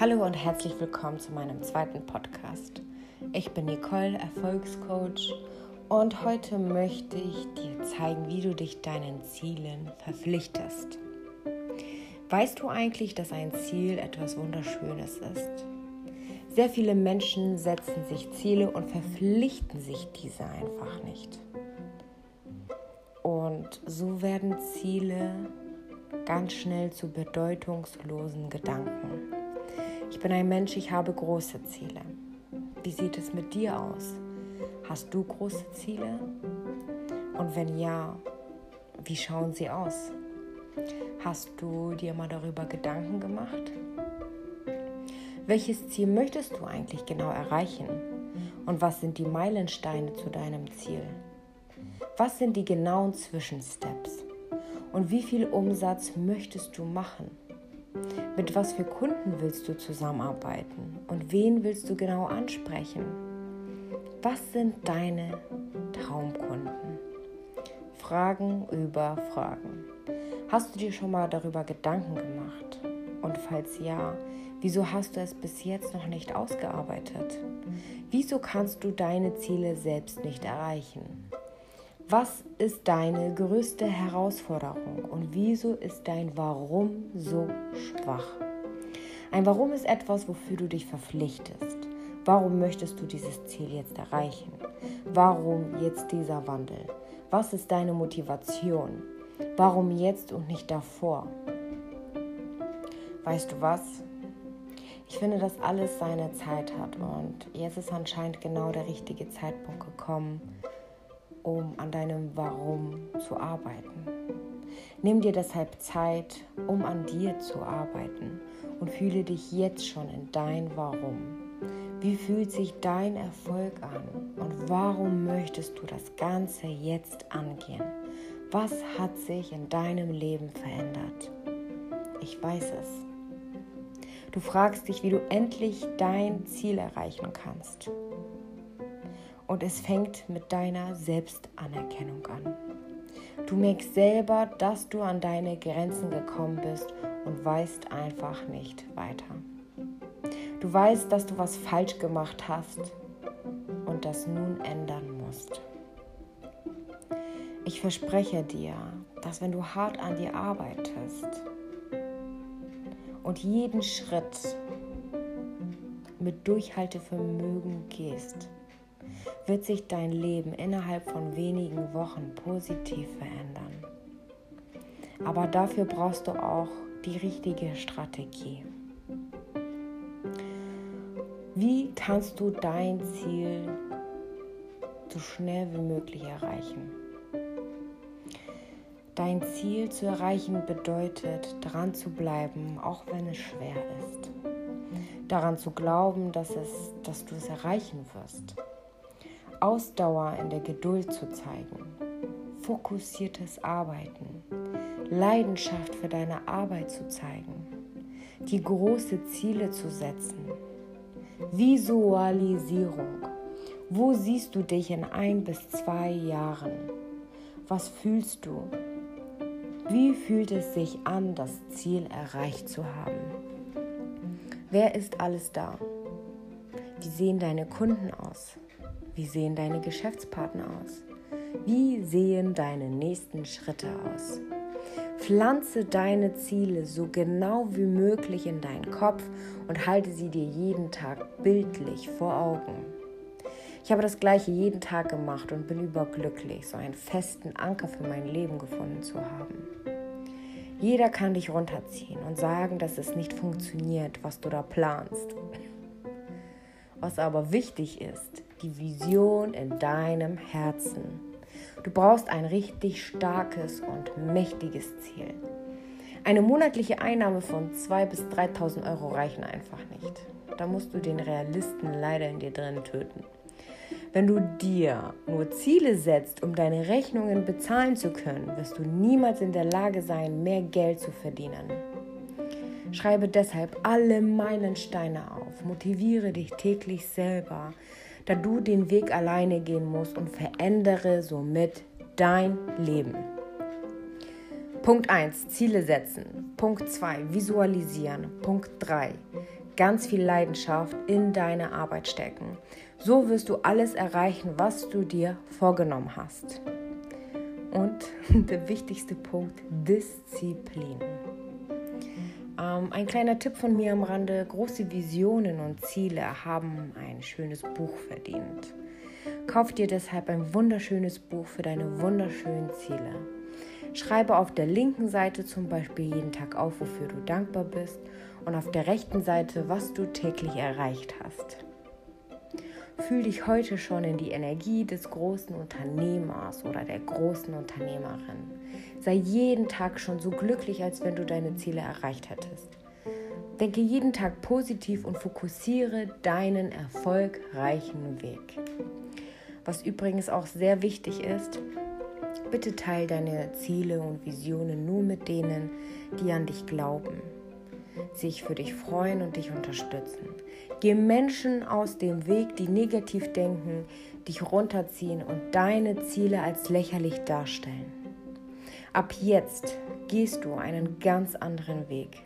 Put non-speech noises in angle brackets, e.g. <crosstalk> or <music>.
Hallo und herzlich willkommen zu meinem zweiten Podcast. Ich bin Nicole, Erfolgscoach und heute möchte ich dir zeigen, wie du dich deinen Zielen verpflichtest. Weißt du eigentlich, dass ein Ziel etwas Wunderschönes ist? Sehr viele Menschen setzen sich Ziele und verpflichten sich diese einfach nicht. Und so werden Ziele ganz schnell zu bedeutungslosen Gedanken. Ich bin ein Mensch, ich habe große Ziele. Wie sieht es mit dir aus? Hast du große Ziele? Und wenn ja, wie schauen sie aus? Hast du dir mal darüber Gedanken gemacht? Welches Ziel möchtest du eigentlich genau erreichen? Und was sind die Meilensteine zu deinem Ziel? Was sind die genauen Zwischensteps? Und wie viel Umsatz möchtest du machen? Mit was für Kunden willst du zusammenarbeiten? Und wen willst du genau ansprechen? Was sind deine Traumkunden? Fragen über Fragen. Hast du dir schon mal darüber Gedanken gemacht? Und falls ja, wieso hast du es bis jetzt noch nicht ausgearbeitet? Wieso kannst du deine Ziele selbst nicht erreichen? Was ist deine größte Herausforderung und wieso ist dein Warum so schwach? Ein Warum ist etwas, wofür du dich verpflichtest. Warum möchtest du dieses Ziel jetzt erreichen? Warum jetzt dieser Wandel? Was ist deine Motivation? Warum jetzt und nicht davor? Weißt du was? Ich finde, dass alles seine Zeit hat und jetzt ist anscheinend genau der richtige Zeitpunkt gekommen, um an deinem Warum zu arbeiten. Nimm dir deshalb Zeit, um an dir zu arbeiten und fühle dich jetzt schon in dein Warum. Wie fühlt sich dein Erfolg an und warum möchtest du das Ganze jetzt angehen? Was hat sich in deinem Leben verändert? Ich weiß es. Du fragst dich, wie du endlich dein Ziel erreichen kannst. Und es fängt mit deiner Selbstanerkennung an. Du merkst selber, dass du an deine Grenzen gekommen bist und weißt einfach nicht weiter. Du weißt, dass du was falsch gemacht hast und das nun ändern musst. Ich verspreche dir, dass wenn du hart an dir arbeitest und jeden Schritt mit Durchhaltevermögen gehst, wird sich dein Leben innerhalb von wenigen Wochen positiv verändern. Aber dafür brauchst du auch die richtige Strategie. Wie kannst du dein Ziel so schnell wie möglich erreichen? Dein Ziel zu erreichen bedeutet, dran zu bleiben, auch wenn es schwer ist. Daran zu glauben, dass, es, dass du es erreichen wirst. Ausdauer in der Geduld zu zeigen, fokussiertes Arbeiten, Leidenschaft für deine Arbeit zu zeigen, die große Ziele zu setzen, Visualisierung. Wo siehst du dich in ein bis zwei Jahren? Was fühlst du? Wie fühlt es sich an, das Ziel erreicht zu haben? Wer ist alles da? Wie sehen deine Kunden aus? Wie sehen deine Geschäftspartner aus? Wie sehen deine nächsten Schritte aus? Pflanze deine Ziele so genau wie möglich in deinen Kopf und halte sie dir jeden Tag bildlich vor Augen. Ich habe das gleiche jeden Tag gemacht und bin überglücklich, so einen festen Anker für mein Leben gefunden zu haben. Jeder kann dich runterziehen und sagen, dass es nicht funktioniert, was du da planst. Was aber wichtig ist, die Vision in deinem Herzen. Du brauchst ein richtig starkes und mächtiges Ziel. Eine monatliche Einnahme von 2.000 bis 3.000 Euro reichen einfach nicht. Da musst du den Realisten leider in dir drin töten. Wenn du dir nur Ziele setzt, um deine Rechnungen bezahlen zu können, wirst du niemals in der Lage sein, mehr Geld zu verdienen. Schreibe deshalb alle Meilensteine auf, motiviere dich täglich selber, da du den Weg alleine gehen musst und verändere somit dein Leben. Punkt 1, Ziele setzen. Punkt 2, visualisieren. Punkt 3, ganz viel Leidenschaft in deine Arbeit stecken. So wirst du alles erreichen, was du dir vorgenommen hast. Und <laughs> der wichtigste Punkt, Disziplin. Ähm, ein kleiner Tipp von mir am Rande, große Visionen und Ziele haben ein schönes Buch verdient. Kauf dir deshalb ein wunderschönes Buch für deine wunderschönen Ziele. Schreibe auf der linken Seite zum Beispiel jeden Tag auf, wofür du dankbar bist und auf der rechten Seite, was du täglich erreicht hast. Fühl dich heute schon in die Energie des großen Unternehmers oder der großen Unternehmerin. Sei jeden Tag schon so glücklich, als wenn du deine Ziele erreicht hättest. Denke jeden Tag positiv und fokussiere deinen erfolgreichen Weg. Was übrigens auch sehr wichtig ist, bitte teile deine Ziele und Visionen nur mit denen, die an dich glauben, sich für dich freuen und dich unterstützen. Geh Menschen aus dem Weg, die negativ denken, dich runterziehen und deine Ziele als lächerlich darstellen. Ab jetzt gehst du einen ganz anderen Weg.